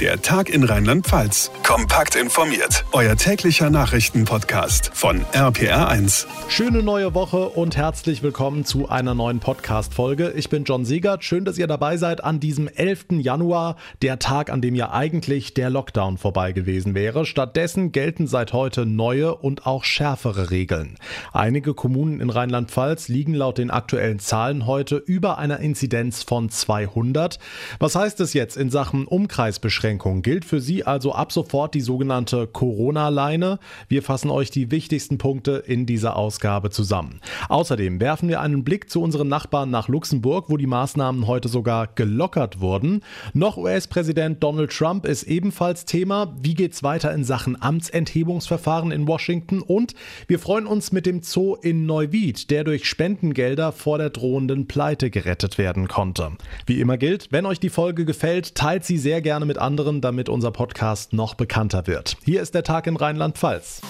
Der Tag in Rheinland-Pfalz. Kompakt informiert. Euer täglicher Nachrichtenpodcast von RPR1. Schöne neue Woche und herzlich willkommen zu einer neuen Podcast-Folge. Ich bin John Siegert. Schön, dass ihr dabei seid an diesem 11. Januar, der Tag, an dem ja eigentlich der Lockdown vorbei gewesen wäre. Stattdessen gelten seit heute neue und auch schärfere Regeln. Einige Kommunen in Rheinland-Pfalz liegen laut den aktuellen Zahlen heute über einer Inzidenz von 200. Was heißt es jetzt in Sachen Umkreisbeschränkungen? Einschränkung gilt für Sie also ab sofort die sogenannte Corona-Leine. Wir fassen euch die wichtigsten Punkte in dieser Ausgabe zusammen. Außerdem werfen wir einen Blick zu unseren Nachbarn nach Luxemburg, wo die Maßnahmen heute sogar gelockert wurden. Noch US-Präsident Donald Trump ist ebenfalls Thema. Wie geht's weiter in Sachen Amtsenthebungsverfahren in Washington? Und wir freuen uns mit dem Zoo in Neuwied, der durch Spendengelder vor der drohenden Pleite gerettet werden konnte. Wie immer gilt, wenn euch die Folge gefällt, teilt sie sehr gerne mit anderen anderen, damit unser Podcast noch bekannter wird. Hier ist der Tag in Rheinland-Pfalz.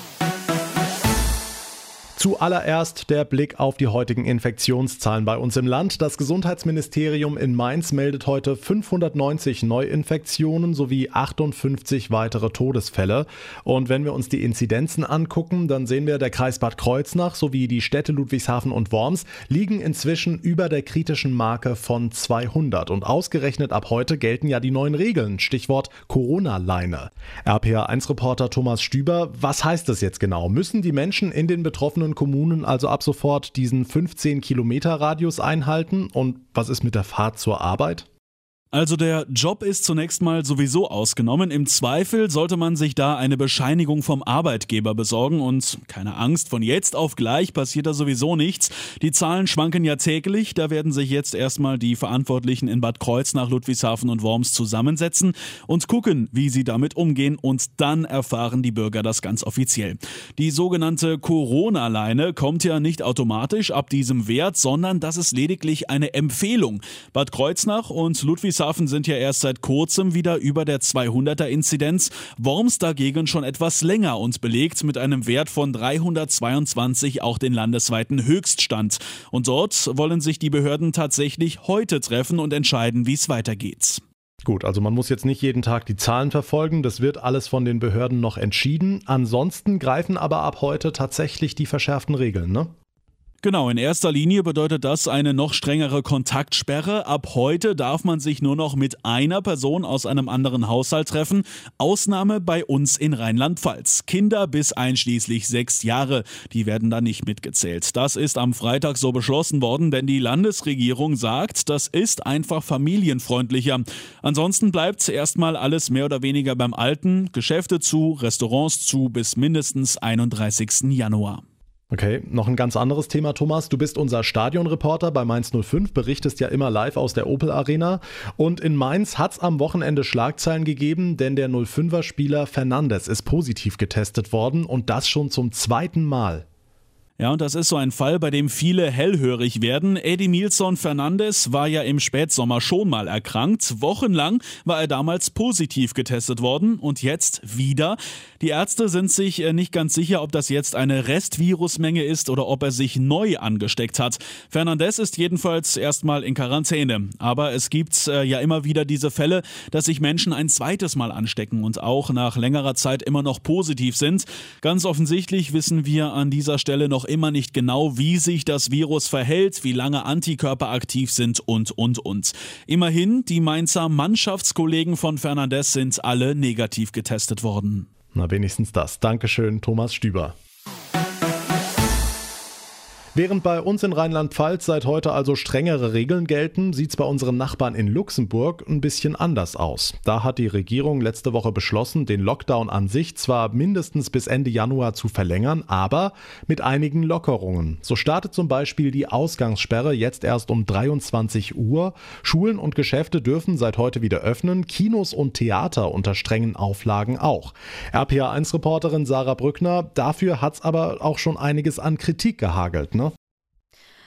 Zuallererst der Blick auf die heutigen Infektionszahlen bei uns im Land. Das Gesundheitsministerium in Mainz meldet heute 590 Neuinfektionen sowie 58 weitere Todesfälle. Und wenn wir uns die Inzidenzen angucken, dann sehen wir, der Kreis Bad Kreuznach sowie die Städte Ludwigshafen und Worms liegen inzwischen über der kritischen Marke von 200. Und ausgerechnet ab heute gelten ja die neuen Regeln. Stichwort Corona-Leine. RPA1-Reporter Thomas Stüber, was heißt das jetzt genau? Müssen die Menschen in den betroffenen Kommunen also ab sofort diesen 15 Kilometer Radius einhalten? Und was ist mit der Fahrt zur Arbeit? Also der Job ist zunächst mal sowieso ausgenommen. Im Zweifel sollte man sich da eine Bescheinigung vom Arbeitgeber besorgen und keine Angst, von jetzt auf gleich passiert da sowieso nichts. Die Zahlen schwanken ja täglich. Da werden sich jetzt erstmal die Verantwortlichen in Bad Kreuznach, Ludwigshafen und Worms zusammensetzen und gucken, wie sie damit umgehen und dann erfahren die Bürger das ganz offiziell. Die sogenannte Corona-Leine kommt ja nicht automatisch ab diesem Wert, sondern das ist lediglich eine Empfehlung. Bad Kreuznach und Ludwigshafen Ludwigshafen sind ja erst seit kurzem wieder über der 200er Inzidenz, Worms dagegen schon etwas länger und belegt mit einem Wert von 322 auch den landesweiten Höchststand. Und dort wollen sich die Behörden tatsächlich heute treffen und entscheiden, wie es weitergeht. Gut, also man muss jetzt nicht jeden Tag die Zahlen verfolgen, das wird alles von den Behörden noch entschieden. Ansonsten greifen aber ab heute tatsächlich die verschärften Regeln, ne? Genau, in erster Linie bedeutet das eine noch strengere Kontaktsperre. Ab heute darf man sich nur noch mit einer Person aus einem anderen Haushalt treffen. Ausnahme bei uns in Rheinland-Pfalz. Kinder bis einschließlich sechs Jahre, die werden da nicht mitgezählt. Das ist am Freitag so beschlossen worden, denn die Landesregierung sagt, das ist einfach familienfreundlicher. Ansonsten bleibt erstmal alles mehr oder weniger beim Alten. Geschäfte zu, Restaurants zu bis mindestens 31. Januar. Okay, noch ein ganz anderes Thema, Thomas. Du bist unser Stadionreporter bei Mainz 05, berichtest ja immer live aus der Opel Arena. Und in Mainz hat es am Wochenende Schlagzeilen gegeben, denn der 05er Spieler Fernandes ist positiv getestet worden und das schon zum zweiten Mal. Ja, und das ist so ein Fall, bei dem viele hellhörig werden. Eddie Milson Fernandes war ja im Spätsommer schon mal erkrankt. Wochenlang war er damals positiv getestet worden und jetzt wieder. Die Ärzte sind sich äh, nicht ganz sicher, ob das jetzt eine Restvirusmenge ist oder ob er sich neu angesteckt hat. Fernandes ist jedenfalls erstmal in Quarantäne. Aber es gibt äh, ja immer wieder diese Fälle, dass sich Menschen ein zweites Mal anstecken und auch nach längerer Zeit immer noch positiv sind. Ganz offensichtlich wissen wir an dieser Stelle noch noch immer nicht genau, wie sich das Virus verhält, wie lange Antikörper aktiv sind und, und, und. Immerhin, die Mainzer Mannschaftskollegen von Fernandes sind alle negativ getestet worden. Na, wenigstens das. Dankeschön, Thomas Stüber. Während bei uns in Rheinland-Pfalz seit heute also strengere Regeln gelten, sieht es bei unseren Nachbarn in Luxemburg ein bisschen anders aus. Da hat die Regierung letzte Woche beschlossen, den Lockdown an sich zwar mindestens bis Ende Januar zu verlängern, aber mit einigen Lockerungen. So startet zum Beispiel die Ausgangssperre jetzt erst um 23 Uhr. Schulen und Geschäfte dürfen seit heute wieder öffnen, Kinos und Theater unter strengen Auflagen auch. RPA1-Reporterin Sarah Brückner, dafür hat es aber auch schon einiges an Kritik gehagelt. Ne?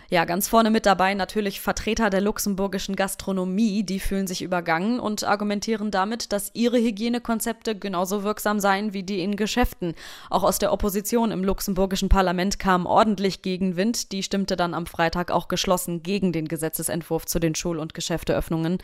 Ja, ganz vorne mit dabei natürlich Vertreter der luxemburgischen Gastronomie, die fühlen sich übergangen und argumentieren damit, dass ihre Hygienekonzepte genauso wirksam seien wie die in Geschäften. Auch aus der Opposition im luxemburgischen Parlament kam ordentlich Gegenwind. Die stimmte dann am Freitag auch geschlossen gegen den Gesetzesentwurf zu den Schul- und Geschäfteöffnungen.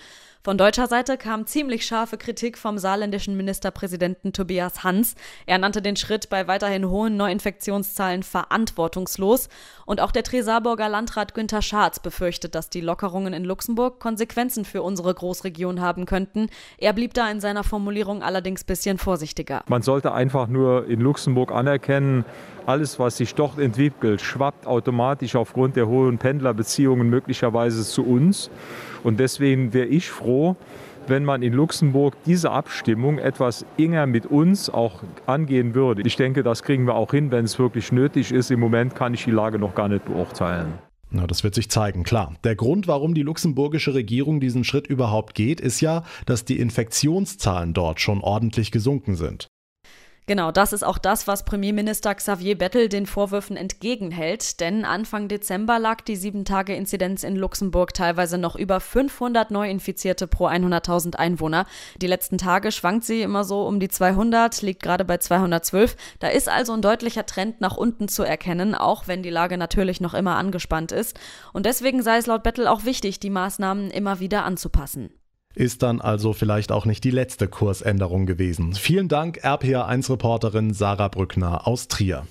Von deutscher Seite kam ziemlich scharfe Kritik vom saarländischen Ministerpräsidenten Tobias Hans. Er nannte den Schritt bei weiterhin hohen Neuinfektionszahlen verantwortungslos. Und auch der Tresaburger Landrat Günther Scharz befürchtet, dass die Lockerungen in Luxemburg Konsequenzen für unsere Großregion haben könnten. Er blieb da in seiner Formulierung allerdings bisschen vorsichtiger. Man sollte einfach nur in Luxemburg anerkennen, alles, was sich dort entwickelt, schwappt automatisch aufgrund der hohen Pendlerbeziehungen möglicherweise zu uns. Und deswegen wäre ich froh, wenn man in Luxemburg diese Abstimmung etwas enger mit uns auch angehen würde. Ich denke, das kriegen wir auch hin, wenn es wirklich nötig ist. Im Moment kann ich die Lage noch gar nicht beurteilen. Na, das wird sich zeigen, klar. Der Grund, warum die luxemburgische Regierung diesen Schritt überhaupt geht, ist ja, dass die Infektionszahlen dort schon ordentlich gesunken sind. Genau, das ist auch das, was Premierminister Xavier Bettel den Vorwürfen entgegenhält, denn Anfang Dezember lag die 7-Tage-Inzidenz in Luxemburg teilweise noch über 500 Neuinfizierte pro 100.000 Einwohner. Die letzten Tage schwankt sie immer so um die 200, liegt gerade bei 212. Da ist also ein deutlicher Trend nach unten zu erkennen, auch wenn die Lage natürlich noch immer angespannt ist. Und deswegen sei es laut Bettel auch wichtig, die Maßnahmen immer wieder anzupassen. Ist dann also vielleicht auch nicht die letzte Kursänderung gewesen. Vielen Dank, RPA1-Reporterin Sarah Brückner aus Trier.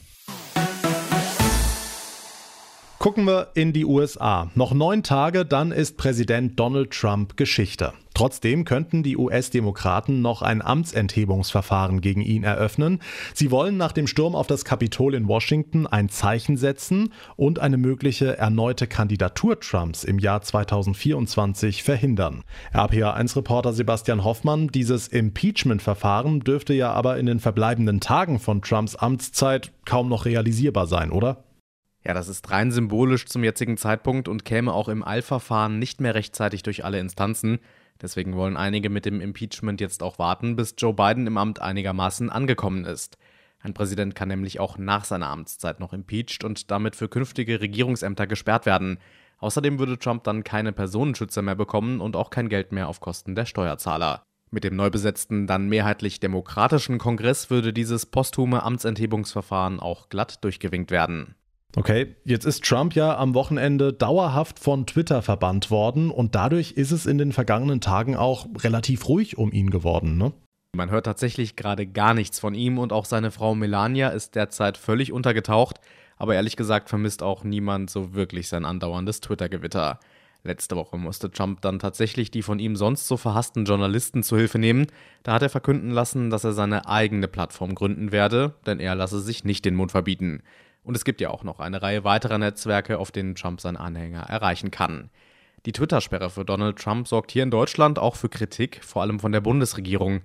Gucken wir in die USA. Noch neun Tage, dann ist Präsident Donald Trump Geschichte. Trotzdem könnten die US-Demokraten noch ein Amtsenthebungsverfahren gegen ihn eröffnen. Sie wollen nach dem Sturm auf das Kapitol in Washington ein Zeichen setzen und eine mögliche erneute Kandidatur Trumps im Jahr 2024 verhindern. RPA1-Reporter Sebastian Hoffmann, dieses Impeachment-Verfahren dürfte ja aber in den verbleibenden Tagen von Trumps Amtszeit kaum noch realisierbar sein, oder? Ja, das ist rein symbolisch zum jetzigen Zeitpunkt und käme auch im Eilverfahren nicht mehr rechtzeitig durch alle Instanzen. Deswegen wollen einige mit dem Impeachment jetzt auch warten, bis Joe Biden im Amt einigermaßen angekommen ist. Ein Präsident kann nämlich auch nach seiner Amtszeit noch impeached und damit für künftige Regierungsämter gesperrt werden. Außerdem würde Trump dann keine Personenschützer mehr bekommen und auch kein Geld mehr auf Kosten der Steuerzahler. Mit dem neu besetzten, dann mehrheitlich demokratischen Kongress würde dieses posthume Amtsenthebungsverfahren auch glatt durchgewinkt werden. Okay, jetzt ist Trump ja am Wochenende dauerhaft von Twitter verbannt worden und dadurch ist es in den vergangenen Tagen auch relativ ruhig um ihn geworden, ne? Man hört tatsächlich gerade gar nichts von ihm und auch seine Frau Melania ist derzeit völlig untergetaucht, aber ehrlich gesagt vermisst auch niemand so wirklich sein andauerndes Twitter-Gewitter. Letzte Woche musste Trump dann tatsächlich die von ihm sonst so verhassten Journalisten zu Hilfe nehmen. Da hat er verkünden lassen, dass er seine eigene Plattform gründen werde, denn er lasse sich nicht den Mund verbieten. Und es gibt ja auch noch eine Reihe weiterer Netzwerke, auf denen Trump seine Anhänger erreichen kann. Die Twitter-Sperre für Donald Trump sorgt hier in Deutschland auch für Kritik, vor allem von der Bundesregierung.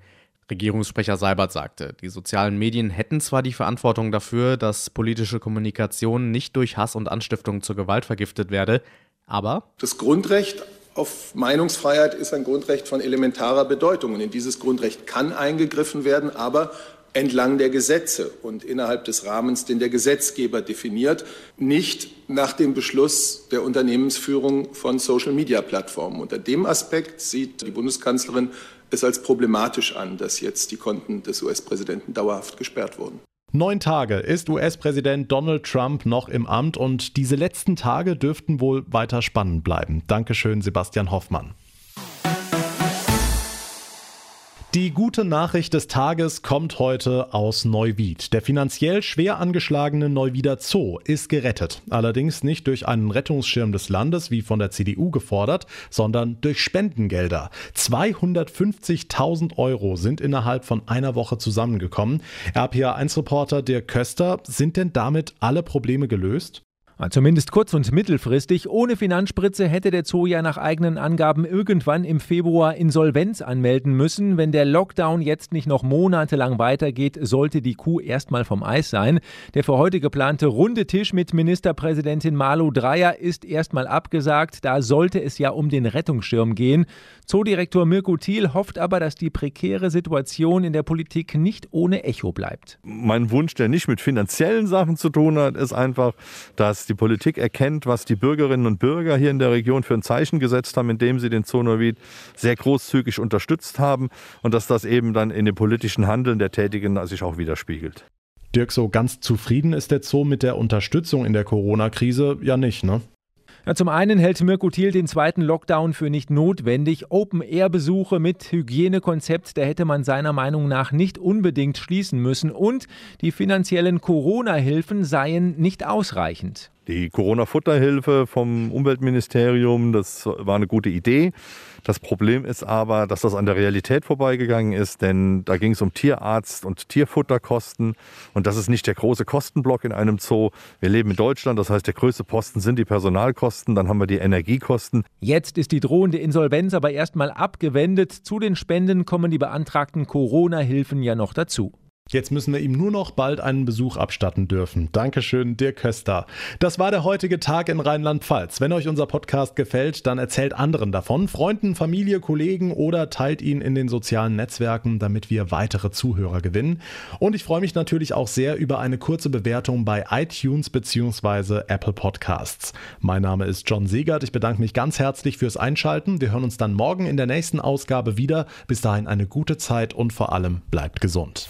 Regierungssprecher Seibert sagte, die sozialen Medien hätten zwar die Verantwortung dafür, dass politische Kommunikation nicht durch Hass und Anstiftung zur Gewalt vergiftet werde, aber das Grundrecht auf Meinungsfreiheit ist ein Grundrecht von elementarer Bedeutung und in dieses Grundrecht kann eingegriffen werden, aber entlang der Gesetze und innerhalb des Rahmens, den der Gesetzgeber definiert, nicht nach dem Beschluss der Unternehmensführung von Social-Media-Plattformen. Unter dem Aspekt sieht die Bundeskanzlerin es als problematisch an, dass jetzt die Konten des US-Präsidenten dauerhaft gesperrt wurden. Neun Tage ist US-Präsident Donald Trump noch im Amt und diese letzten Tage dürften wohl weiter spannend bleiben. Dankeschön, Sebastian Hoffmann. Die gute Nachricht des Tages kommt heute aus Neuwied. Der finanziell schwer angeschlagene Neuwieder Zoo ist gerettet. Allerdings nicht durch einen Rettungsschirm des Landes, wie von der CDU gefordert, sondern durch Spendengelder. 250.000 Euro sind innerhalb von einer Woche zusammengekommen. RPA1-Reporter Dirk Köster, sind denn damit alle Probleme gelöst? Zumindest kurz- und mittelfristig. Ohne Finanzspritze hätte der Zoo ja nach eigenen Angaben irgendwann im Februar Insolvenz anmelden müssen. Wenn der Lockdown jetzt nicht noch monatelang weitergeht, sollte die Kuh erstmal vom Eis sein. Der für heute geplante runde Tisch mit Ministerpräsidentin Malu Dreyer ist erstmal abgesagt. Da sollte es ja um den Rettungsschirm gehen. Zoodirektor Mirko Thiel hofft aber, dass die prekäre Situation in der Politik nicht ohne Echo bleibt. Mein Wunsch, der nicht mit finanziellen Sachen zu tun hat, ist einfach, dass die Politik erkennt, was die Bürgerinnen und Bürger hier in der Region für ein Zeichen gesetzt haben, indem sie den Zonowid sehr großzügig unterstützt haben und dass das eben dann in dem politischen Handeln der Tätigen sich auch widerspiegelt. Dirk, so ganz zufrieden ist der Zoo mit der Unterstützung in der Corona-Krise ja nicht, ne? Ja, zum einen hält Mirko Thiel den zweiten Lockdown für nicht notwendig. Open-Air-Besuche mit Hygienekonzept, da hätte man seiner Meinung nach nicht unbedingt schließen müssen. Und die finanziellen Corona-Hilfen seien nicht ausreichend. Die Corona-Futterhilfe vom Umweltministerium, das war eine gute Idee. Das Problem ist aber, dass das an der Realität vorbeigegangen ist, denn da ging es um Tierarzt- und Tierfutterkosten und das ist nicht der große Kostenblock in einem Zoo. Wir leben in Deutschland, das heißt, der größte Posten sind die Personalkosten, dann haben wir die Energiekosten. Jetzt ist die drohende Insolvenz aber erstmal abgewendet. Zu den Spenden kommen die beantragten Corona-Hilfen ja noch dazu. Jetzt müssen wir ihm nur noch bald einen Besuch abstatten dürfen. Dankeschön, Dirk Köster. Das war der heutige Tag in Rheinland-Pfalz. Wenn euch unser Podcast gefällt, dann erzählt anderen davon, Freunden, Familie, Kollegen oder teilt ihn in den sozialen Netzwerken, damit wir weitere Zuhörer gewinnen. Und ich freue mich natürlich auch sehr über eine kurze Bewertung bei iTunes bzw. Apple Podcasts. Mein Name ist John Segert. Ich bedanke mich ganz herzlich fürs Einschalten. Wir hören uns dann morgen in der nächsten Ausgabe wieder. Bis dahin eine gute Zeit und vor allem bleibt gesund.